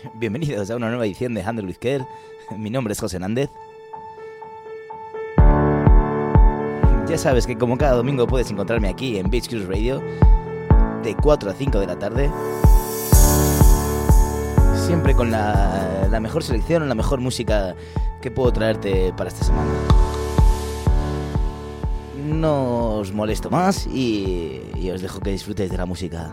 Bienvenidos a una nueva edición de Handle with. Mi nombre es José Nández. Ya sabes que como cada domingo puedes encontrarme aquí en Beach Cruise Radio de 4 a 5 de la tarde. Siempre con la, la mejor selección, la mejor música que puedo traerte para esta semana. No os molesto más y, y os dejo que disfrutéis de la música.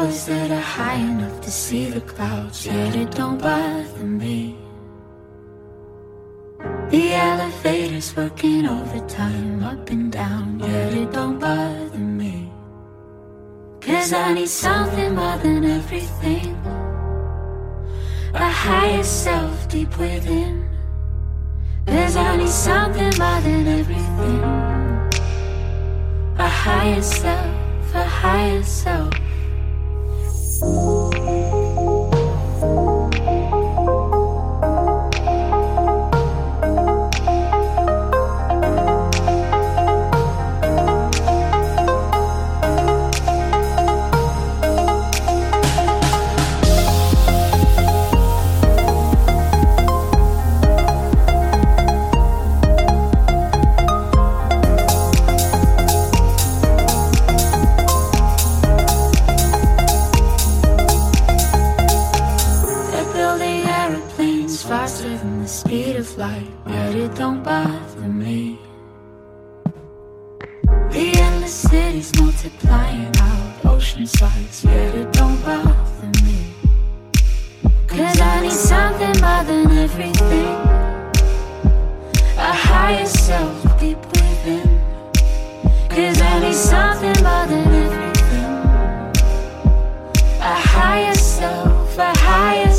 That are high enough to see the clouds, yet it don't bother me. The elevator's working overtime up and down, yet it don't bother me. Cause I need something more than everything. A higher self deep within. Cause I need something more than everything. A higher self, a higher self. They're multiplying out ocean sides, yet it don't bother me. Cause I need something more than everything. A higher self deep within. Cause I need something more than everything. A higher self, a higher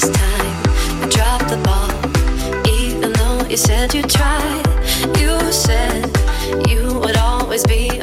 this time I dropped the ball, even though you said you tried. You said you would always be.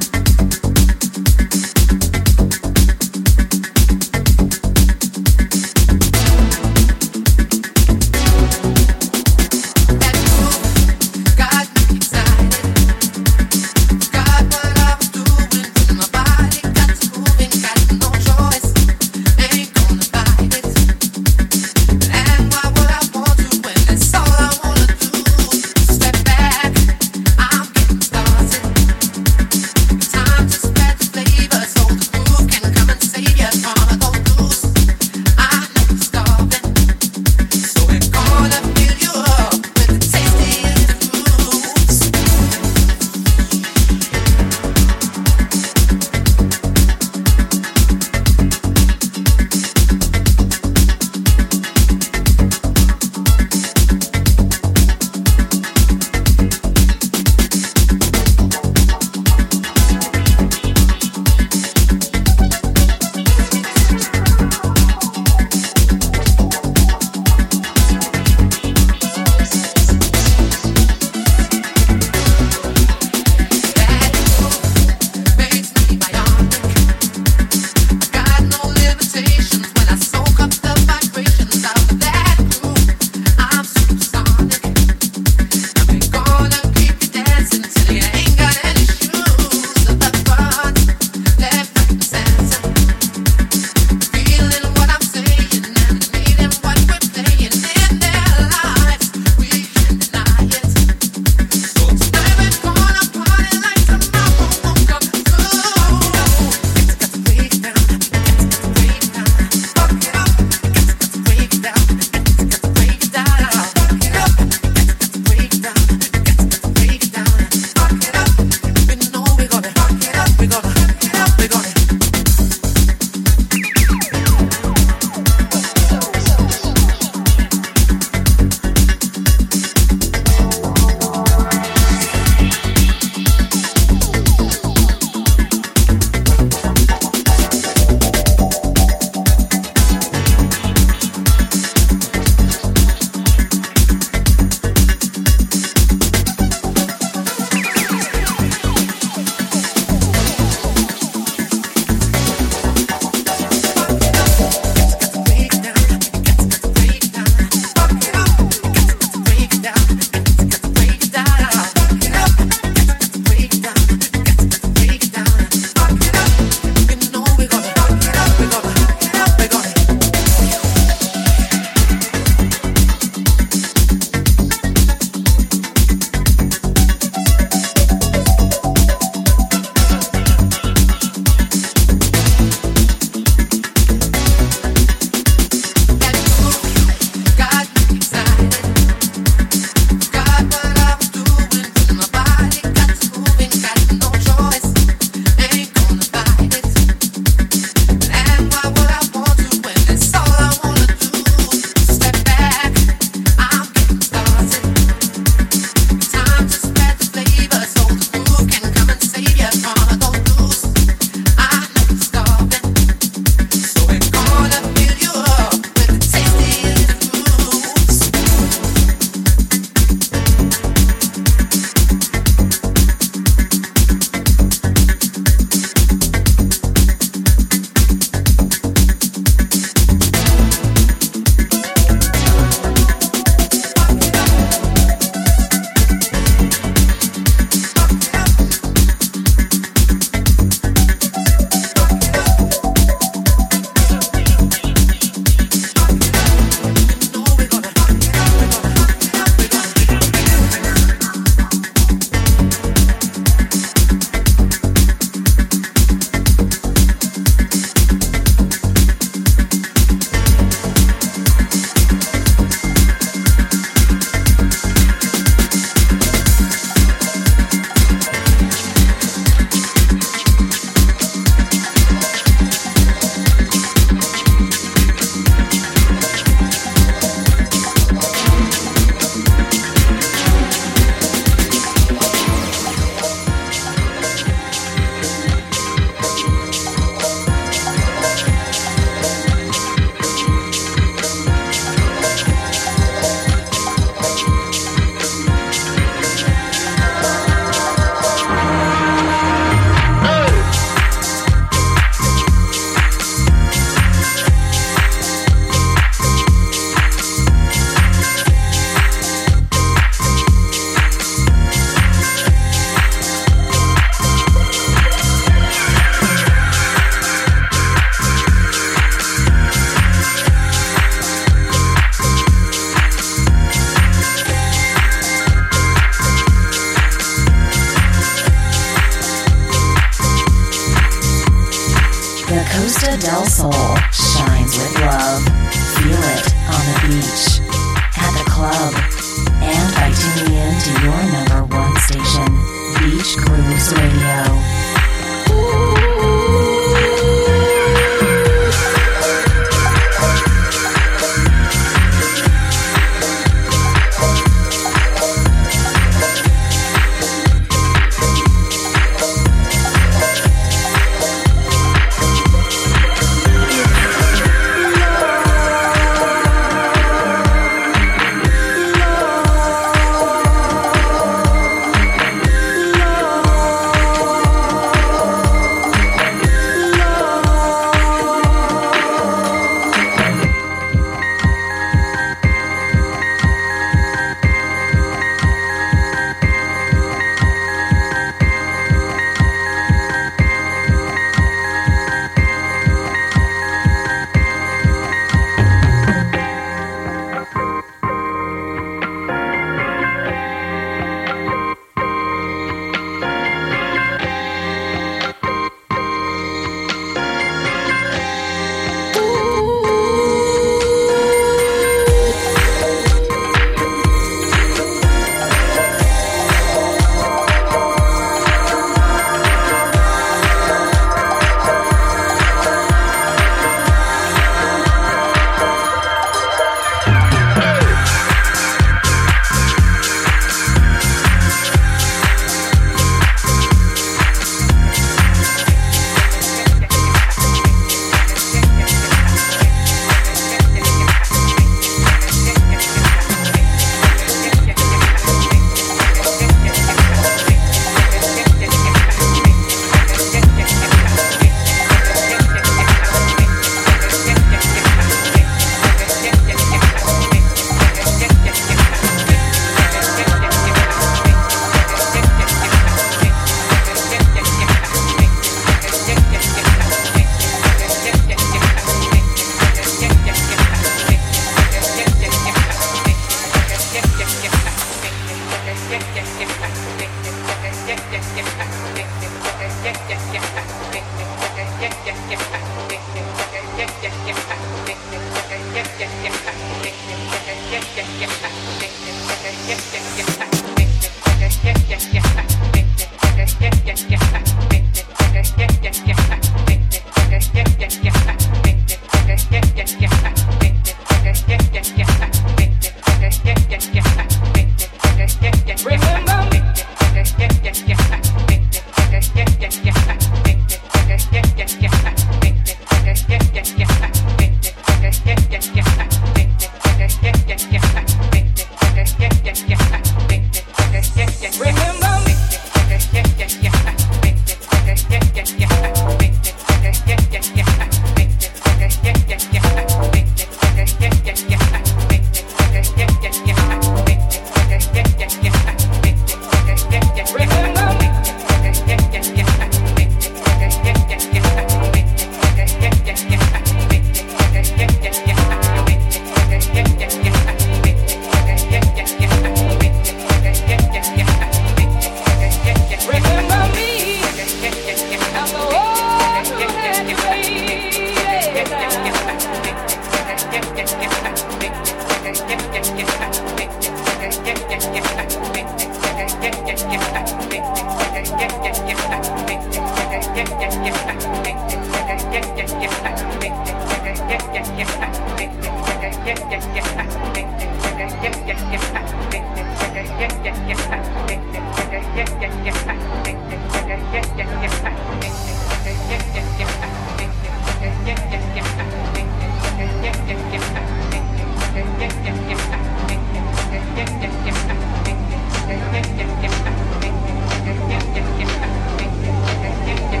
yeah, yeah.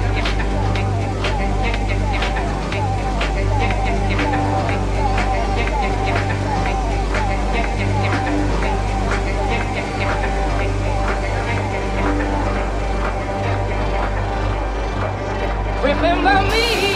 Remember me.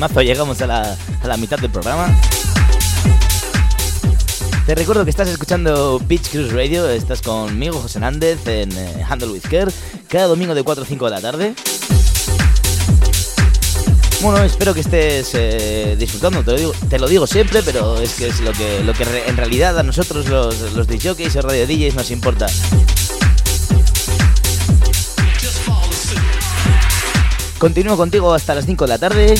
Ritmazo llegamos a la, a la mitad del programa. Te recuerdo que estás escuchando Beach Cruise Radio, estás conmigo, José Nández, en eh, Handle with Care, cada domingo de 4 a 5 de la tarde. Bueno, espero que estés eh, disfrutando, te lo, digo, siempre, pero es que es lo que, lo que en realidad a nosotros los, los DJs y radio DJs nos importa. Continúo contigo hasta las 5 de la tarde.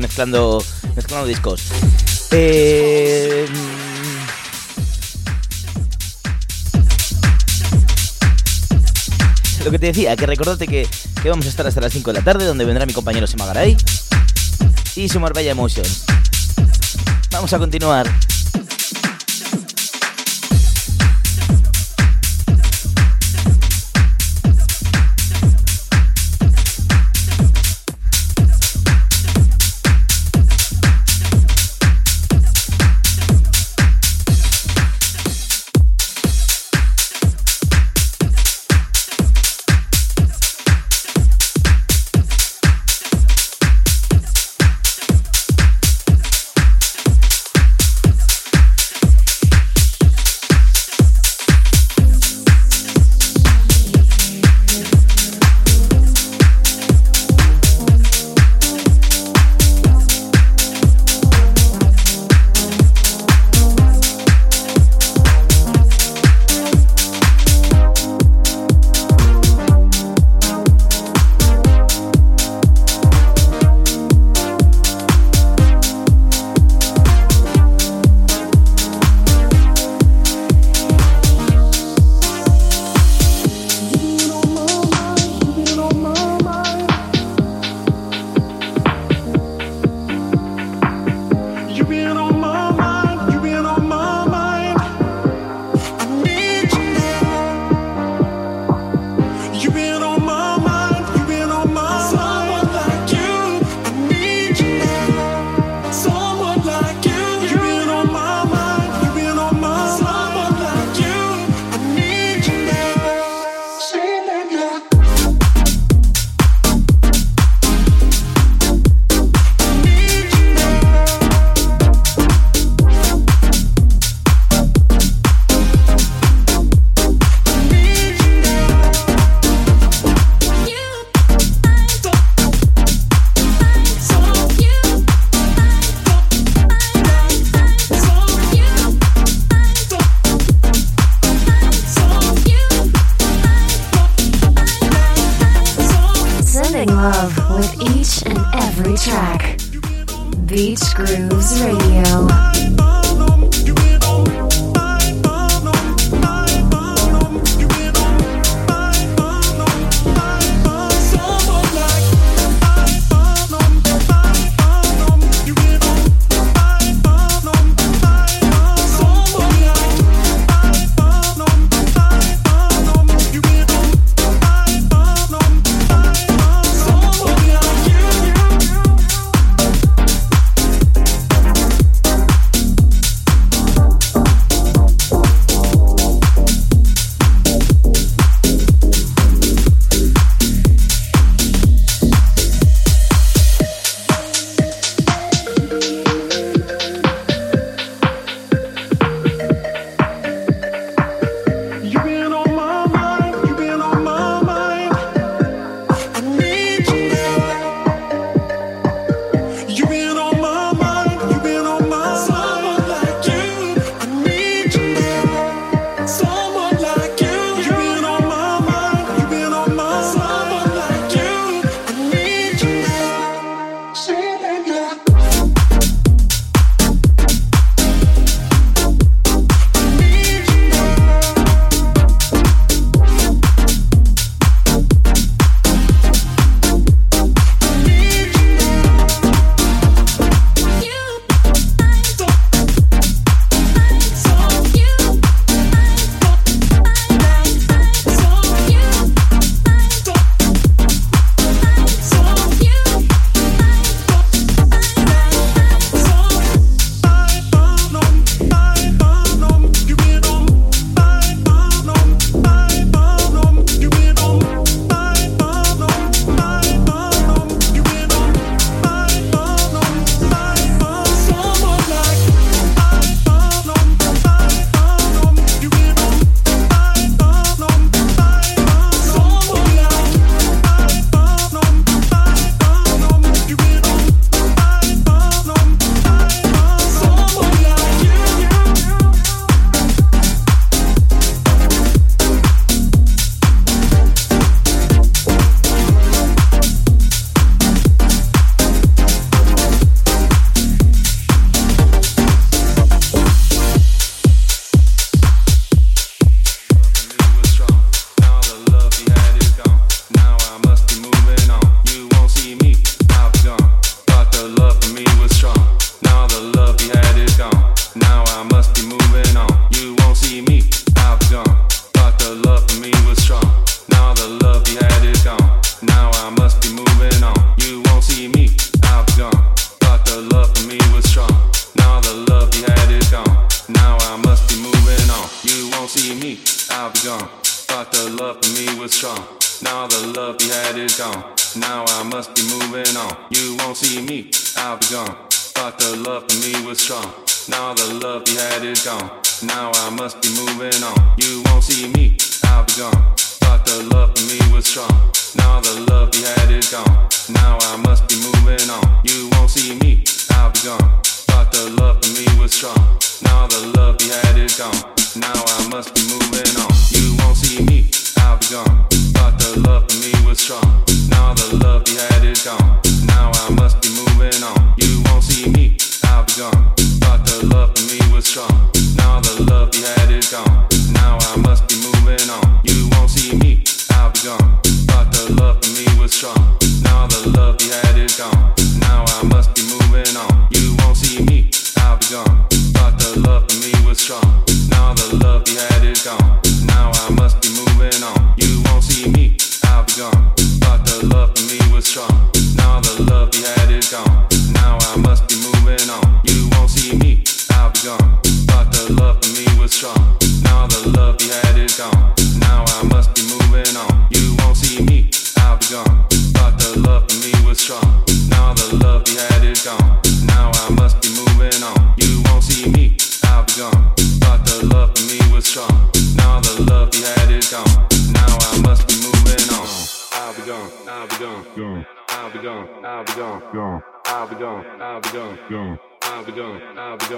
Mezclando, mezclando discos. Eh, lo que te decía, que recordate que, que vamos a estar hasta las 5 de la tarde, donde vendrá mi compañero Semagaray y su Marbella Emotion. Vamos a continuar.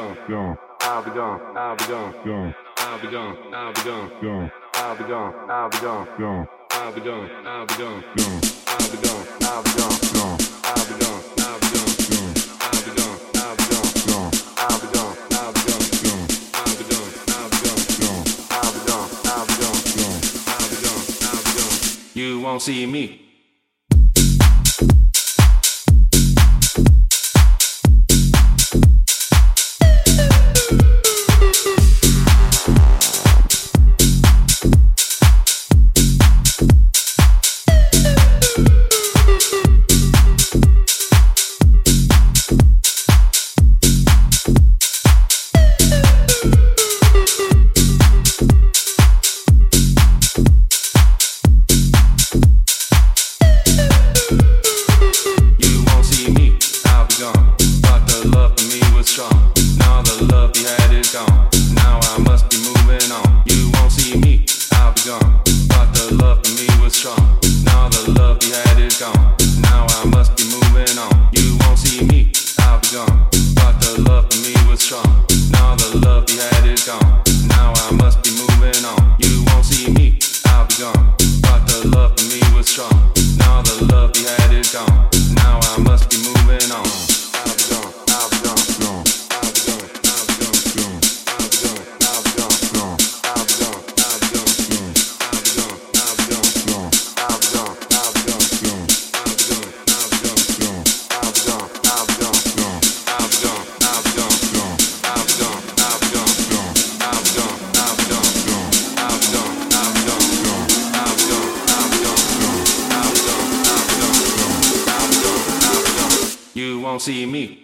gone, gone. I'll be gone, I'll be gone, gone. I'll be gone, I'll be gone, gone. I'll be gone, I'll be gone, gone. I'll be gone, I'll be gone, gone. I'll be gone, I'll be gone, gone. I'll be gone, I'll be gone. I'll be gone. You won't see me. won't see me.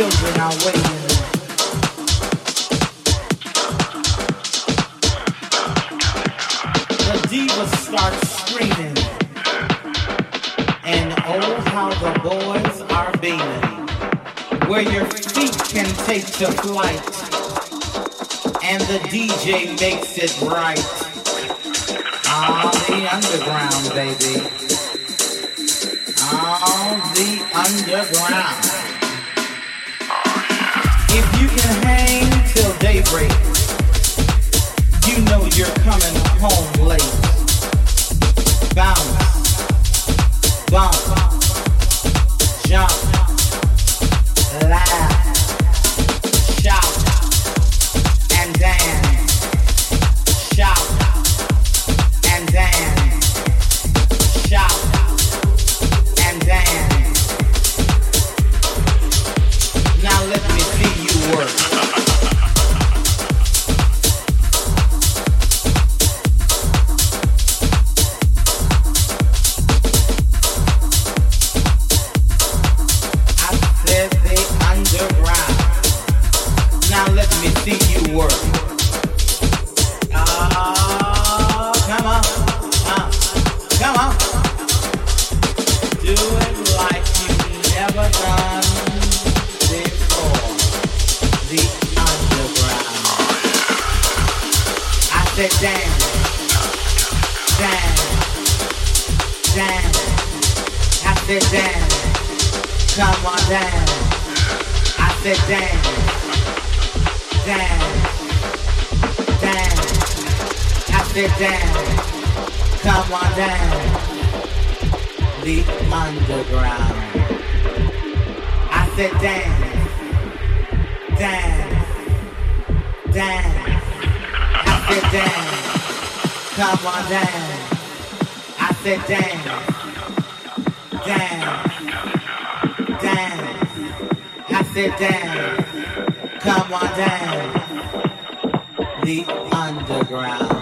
children are waiting. The divas start screaming, and oh how the boys are beaming, where your feet can take to flight, and the DJ makes it right. All the underground, baby. All the underground can hang till daybreak, you know you're coming home late. Bounce, bounce. sit down, come on down, the underground. I said, down, down, down. I said, down, come on down. I said, down, down, down. I said, down, come on down, the underground.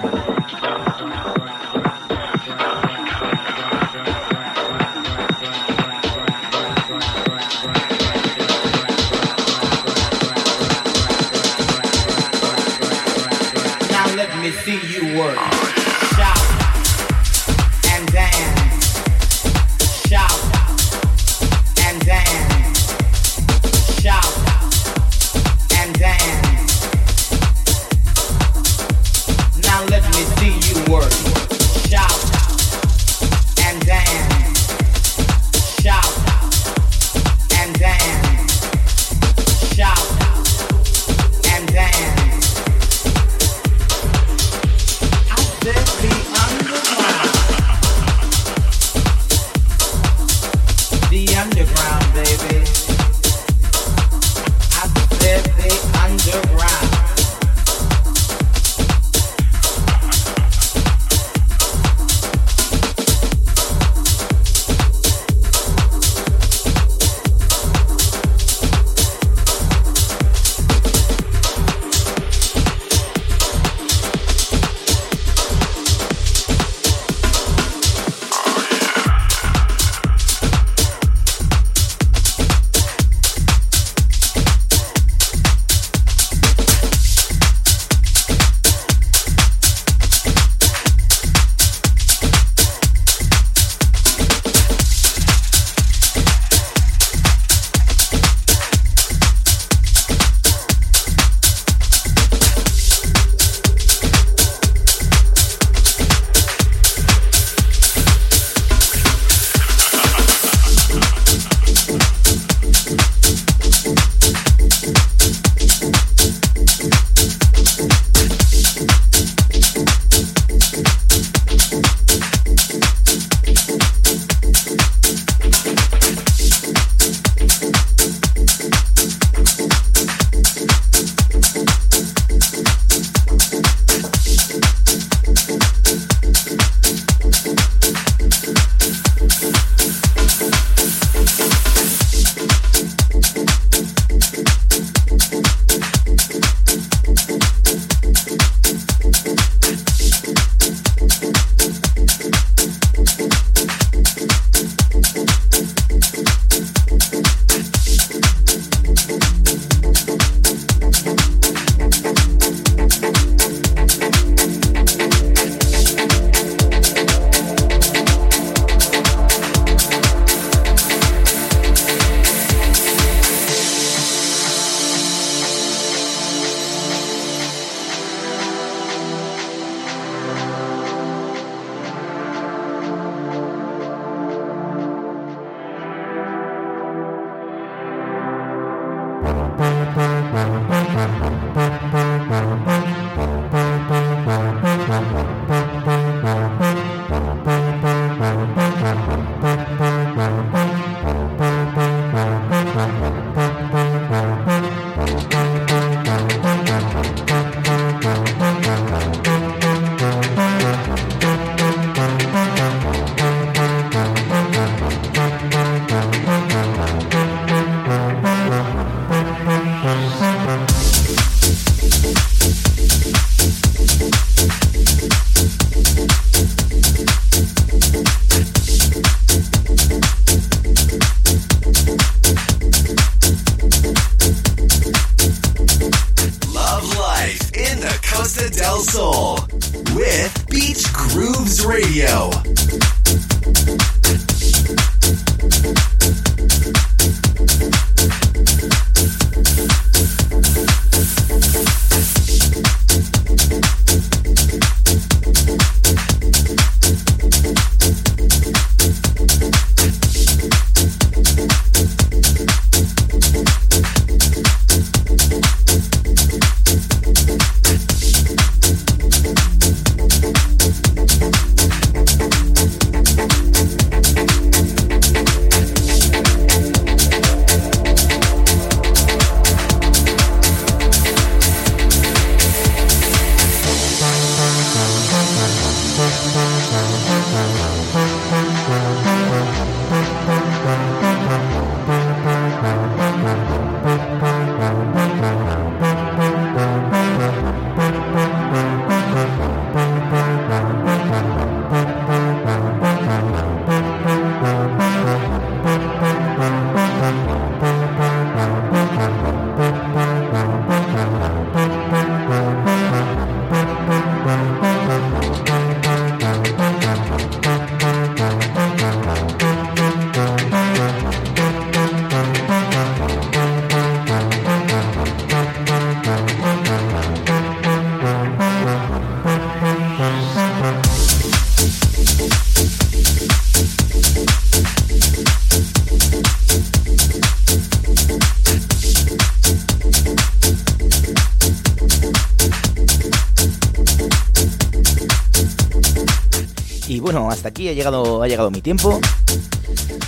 Aquí ha llegado, ha llegado mi tiempo.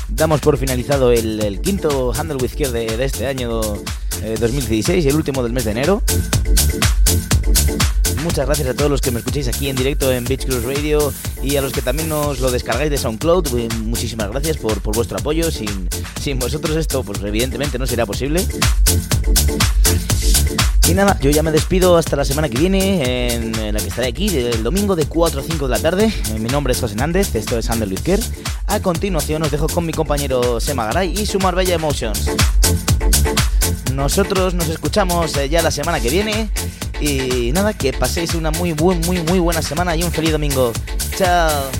damos por finalizado el, quinto Handle with Care de, este año eh, 2016 y el último del mes de enero. Muchas gracias a todos los que me escucháis aquí en directo en Beach Cruise Radio y a los que también nos lo descargáis de SoundCloud. Muchísimas gracias por, por vuestro apoyo. Sin, sin vosotros esto, pues evidentemente no será posible. Y nada, yo ya me despido hasta la semana que viene, en, la que estaré aquí, el domingo de 4 a 5 de la tarde. Eh, Mi nombre es José Nández, esto es Ander Luis Kerr. A continuación os dejo con mi compañero Sema Garay y su Marbella Emotions. Nosotros nos escuchamos eh, ya la semana que viene. Y nada, que paséis una muy, muy, muy buena semana y un feliz domingo. Chao.